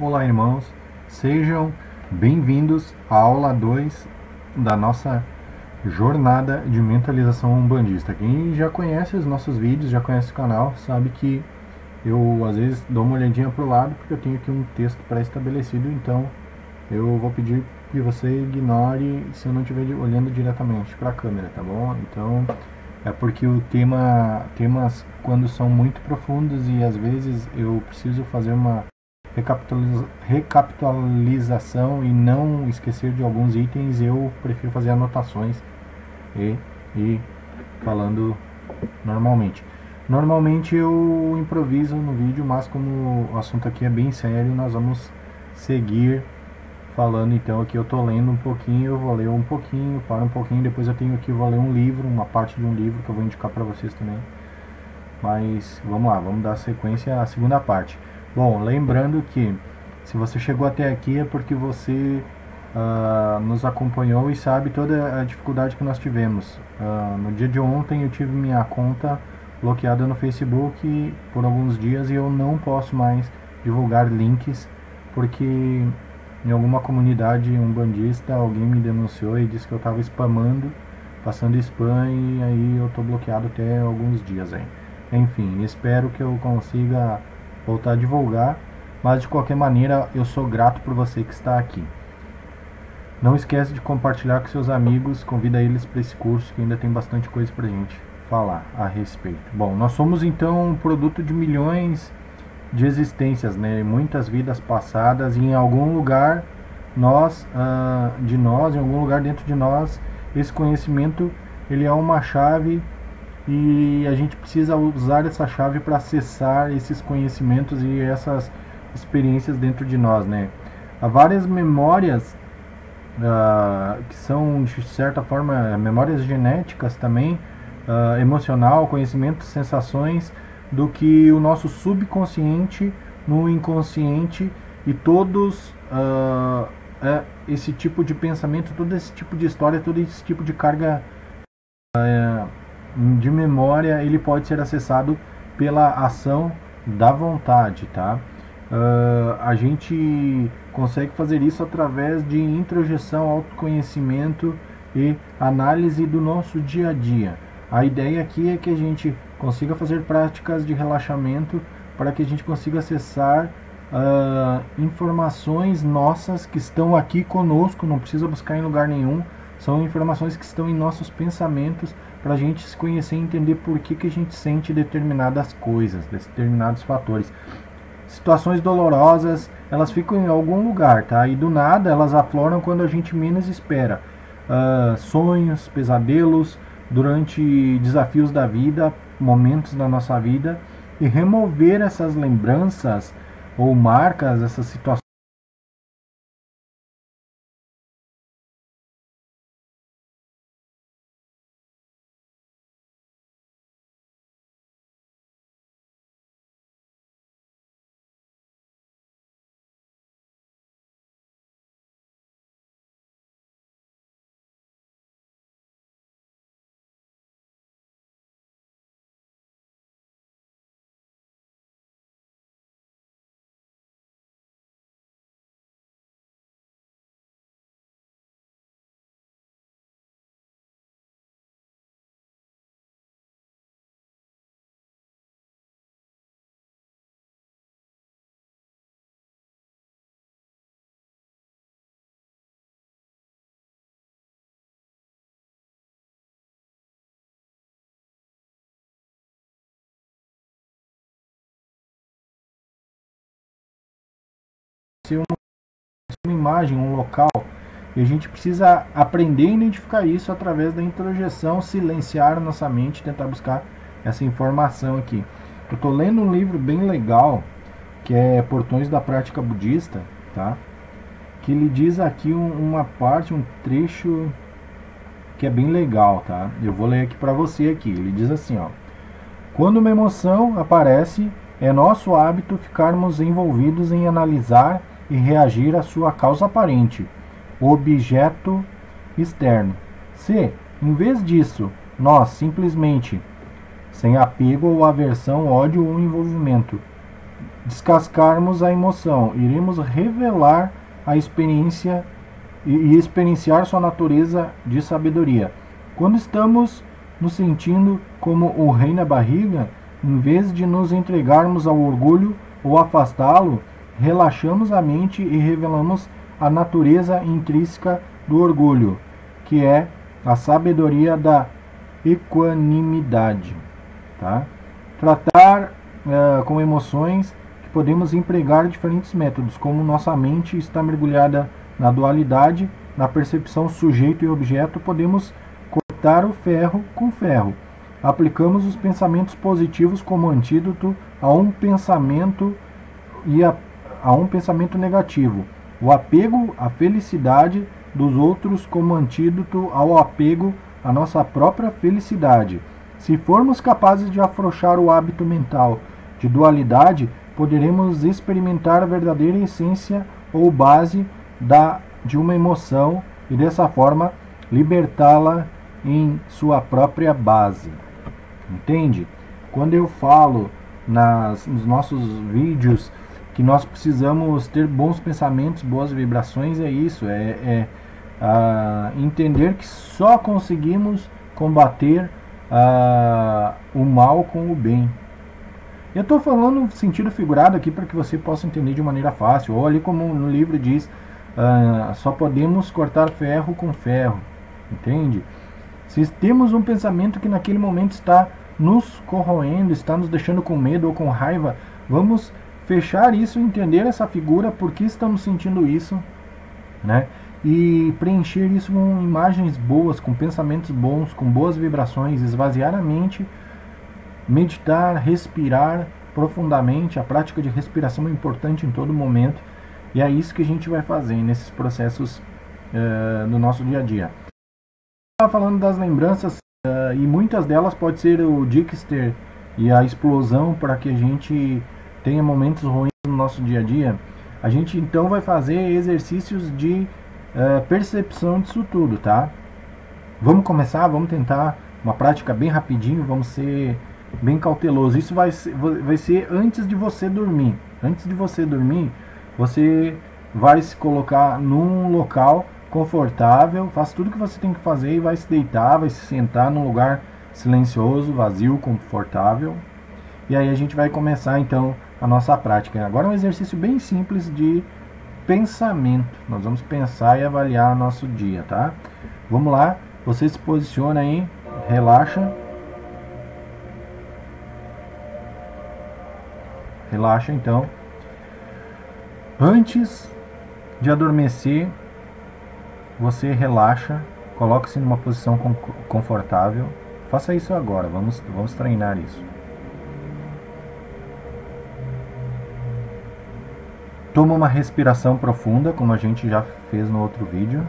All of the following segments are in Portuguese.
Olá, irmãos. Sejam bem-vindos à aula 2 da nossa jornada de mentalização umbandista. Quem já conhece os nossos vídeos, já conhece o canal, sabe que eu às vezes dou uma olhadinha para o lado porque eu tenho aqui um texto pré-estabelecido, então eu vou pedir que você ignore se eu não estiver olhando diretamente para a câmera, tá bom? Então é porque o tema temas quando são muito profundos e às vezes eu preciso fazer uma recapitaliza, recapitalização e não esquecer de alguns itens, eu prefiro fazer anotações e, e falando normalmente. Normalmente eu improviso no vídeo, mas como o assunto aqui é bem sério, nós vamos seguir falando então aqui eu tô lendo um pouquinho, eu vou ler um pouquinho, para um pouquinho, depois eu tenho aqui, vou ler um livro, uma parte de um livro que eu vou indicar para vocês também. Mas vamos lá, vamos dar sequência à segunda parte. Bom, lembrando que se você chegou até aqui é porque você uh, nos acompanhou e sabe toda a dificuldade que nós tivemos. Uh, no dia de ontem eu tive minha conta bloqueada no Facebook por alguns dias e eu não posso mais divulgar links porque em alguma comunidade umbandista alguém me denunciou e disse que eu estava spamando, passando spam e aí eu estou bloqueado até alguns dias aí. Enfim, espero que eu consiga voltar a divulgar, mas de qualquer maneira eu sou grato por você que está aqui. Não esquece de compartilhar com seus amigos, convida eles para esse curso que ainda tem bastante coisa para gente falar a respeito. Bom, nós somos então um produto de milhões de existências, né? Muitas vidas passadas e em algum lugar nós, uh, de nós, em algum lugar dentro de nós, esse conhecimento ele é uma chave e a gente precisa usar essa chave para acessar esses conhecimentos e essas experiências dentro de nós, né? Há várias memórias uh, que são de certa forma memórias genéticas também, uh, emocional, conhecimentos, sensações do que o nosso subconsciente no inconsciente e todos uh, é, esse tipo de pensamento, todo esse tipo de história, todo esse tipo de carga uh, de memória, ele pode ser acessado pela ação da vontade, tá? Uh, a gente consegue fazer isso através de introjeção, autoconhecimento e análise do nosso dia a dia. A ideia aqui é que a gente consiga fazer práticas de relaxamento para que a gente consiga acessar uh, informações nossas que estão aqui conosco, não precisa buscar em lugar nenhum, são informações que estão em nossos pensamentos para a gente se conhecer e entender por que, que a gente sente determinadas coisas, determinados fatores. Situações dolorosas, elas ficam em algum lugar, tá? E do nada elas afloram quando a gente menos espera. Uh, sonhos, pesadelos, durante desafios da vida, momentos da nossa vida e remover essas lembranças ou marcas, essas situações ser uma, uma imagem, um local. E a gente precisa aprender a identificar isso através da introjeção, silenciar nossa mente, tentar buscar essa informação aqui. Eu estou lendo um livro bem legal, que é Portões da Prática Budista, tá? Que ele diz aqui um, uma parte, um trecho que é bem legal, tá? Eu vou ler aqui para você aqui. Ele diz assim, ó: Quando uma emoção aparece, é nosso hábito ficarmos envolvidos em analisar e reagir à sua causa aparente, objeto externo. Se, em vez disso, nós simplesmente, sem apego ou aversão, ódio ou envolvimento, descascarmos a emoção, iremos revelar a experiência e experienciar sua natureza de sabedoria. Quando estamos nos sentindo como o rei na barriga, em vez de nos entregarmos ao orgulho ou afastá-lo, relaxamos a mente e revelamos a natureza intrínseca do orgulho, que é a sabedoria da equanimidade. Tá? Tratar uh, com emoções que podemos empregar diferentes métodos, como nossa mente está mergulhada na dualidade, na percepção sujeito e objeto, podemos cortar o ferro com ferro. Aplicamos os pensamentos positivos como antídoto a um pensamento e a, a um pensamento negativo. O apego à felicidade dos outros como antídoto ao apego à nossa própria felicidade. Se formos capazes de afrouxar o hábito mental de dualidade, poderemos experimentar a verdadeira essência ou base da, de uma emoção e dessa forma libertá-la em sua própria base. Entende? Quando eu falo nas, nos nossos vídeos que nós precisamos ter bons pensamentos, boas vibrações, é isso, é, é entender que só conseguimos combater o mal com o bem. Eu estou falando no sentido figurado aqui para que você possa entender de maneira fácil. Ou ali como no livro diz, uh, só podemos cortar ferro com ferro. Entende? Se temos um pensamento que naquele momento está nos corroendo, está nos deixando com medo ou com raiva, vamos fechar isso, entender essa figura, por que estamos sentindo isso, né? E preencher isso com imagens boas, com pensamentos bons, com boas vibrações, esvaziar a mente, meditar, respirar profundamente. A prática de respiração é importante em todo momento e é isso que a gente vai fazer nesses processos uh, no nosso dia a dia. Estava falando das lembranças uh, e muitas delas pode ser o Dixter e a explosão para que a gente tenha momentos ruins no nosso dia a dia, a gente então vai fazer exercícios de uh, percepção disso tudo, tá? Vamos começar, vamos tentar uma prática bem rapidinho, vamos ser bem cauteloso. Isso vai ser, vai ser antes de você dormir. Antes de você dormir, você vai se colocar num local confortável, faz tudo que você tem que fazer e vai se deitar, vai se sentar num lugar silencioso, vazio, confortável. E aí a gente vai começar então a nossa prática. Agora é um exercício bem simples de pensamento. Nós vamos pensar e avaliar nosso dia, tá? Vamos lá, você se posiciona aí, relaxa. Relaxa então. Antes de adormecer, você relaxa, coloque-se numa posição confortável. Faça isso agora, vamos, vamos treinar isso. Toma uma respiração profunda, como a gente já fez no outro vídeo.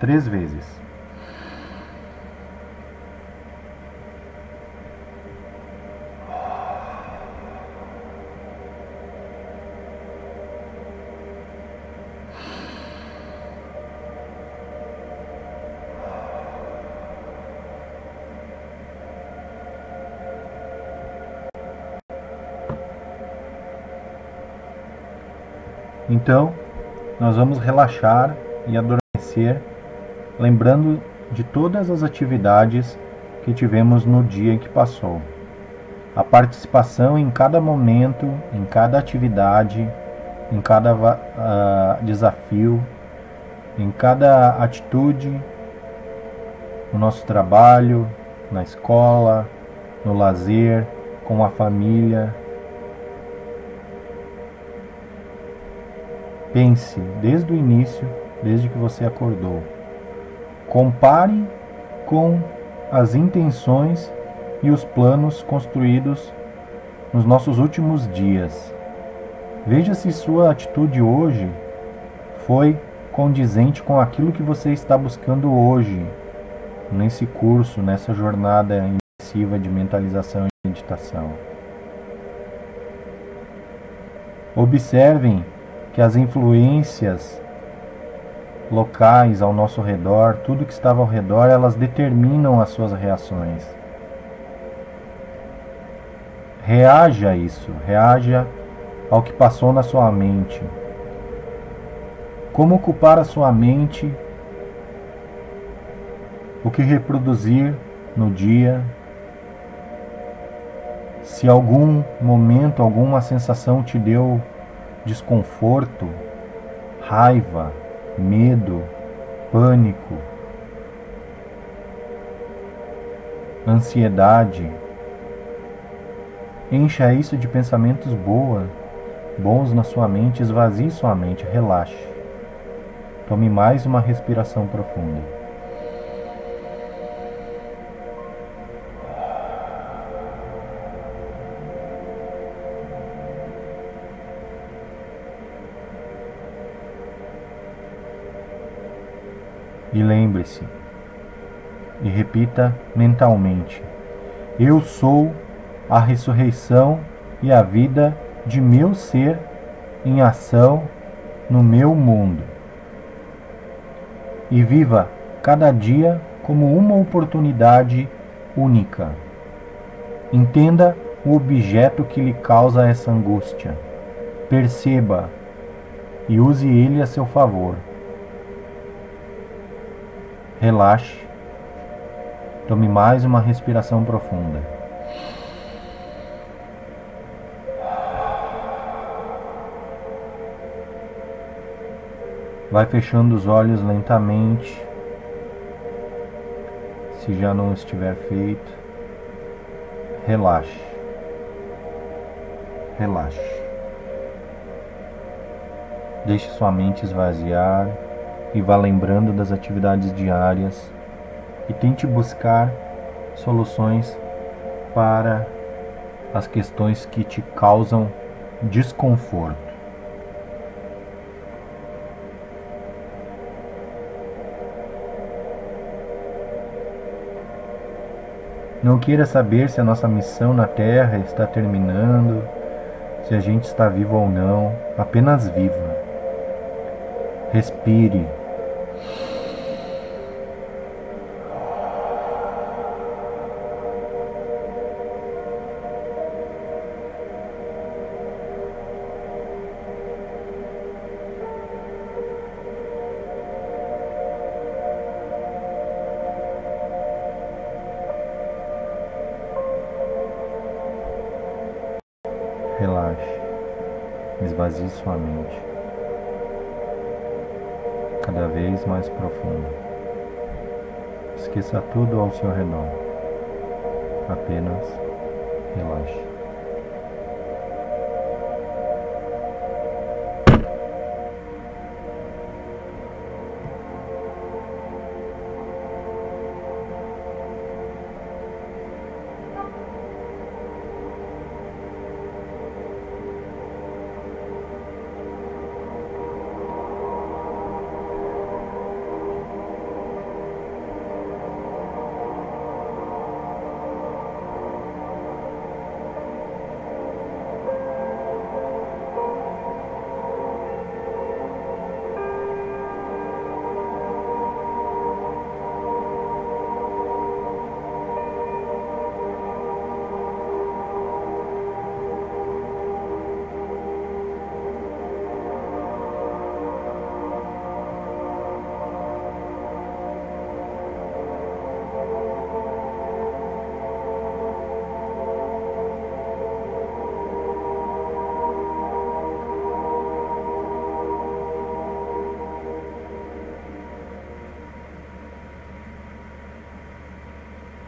Três vezes. Então, nós vamos relaxar e adormecer, lembrando de todas as atividades que tivemos no dia que passou. A participação em cada momento, em cada atividade, em cada uh, desafio, em cada atitude, no nosso trabalho, na escola, no lazer, com a família, Pense desde o início, desde que você acordou. Compare com as intenções e os planos construídos nos nossos últimos dias. Veja se sua atitude hoje foi condizente com aquilo que você está buscando hoje, nesse curso, nessa jornada intensiva de mentalização e meditação. Observem que as influências locais ao nosso redor, tudo que estava ao redor, elas determinam as suas reações. Reaja a isso, reaja ao que passou na sua mente. Como ocupar a sua mente, o que reproduzir no dia. Se algum momento, alguma sensação te deu desconforto, raiva, medo, pânico, ansiedade, encha isso de pensamentos boa, bons na sua mente, esvazie sua mente, relaxe. Tome mais uma respiração profunda. E lembre-se, e repita mentalmente: Eu sou a ressurreição e a vida de meu ser em ação no meu mundo. E viva cada dia como uma oportunidade única. Entenda o objeto que lhe causa essa angústia. Perceba e use ele a seu favor. Relaxe. Tome mais uma respiração profunda. Vai fechando os olhos lentamente. Se já não estiver feito, relaxe. Relaxe. Deixe sua mente esvaziar e vá lembrando das atividades diárias e tente buscar soluções para as questões que te causam desconforto. Não queira saber se a nossa missão na Terra está terminando, se a gente está vivo ou não, apenas viva. Respire esvazie sua mente cada vez mais profundo. Esqueça tudo ao seu redor. Apenas relaxe.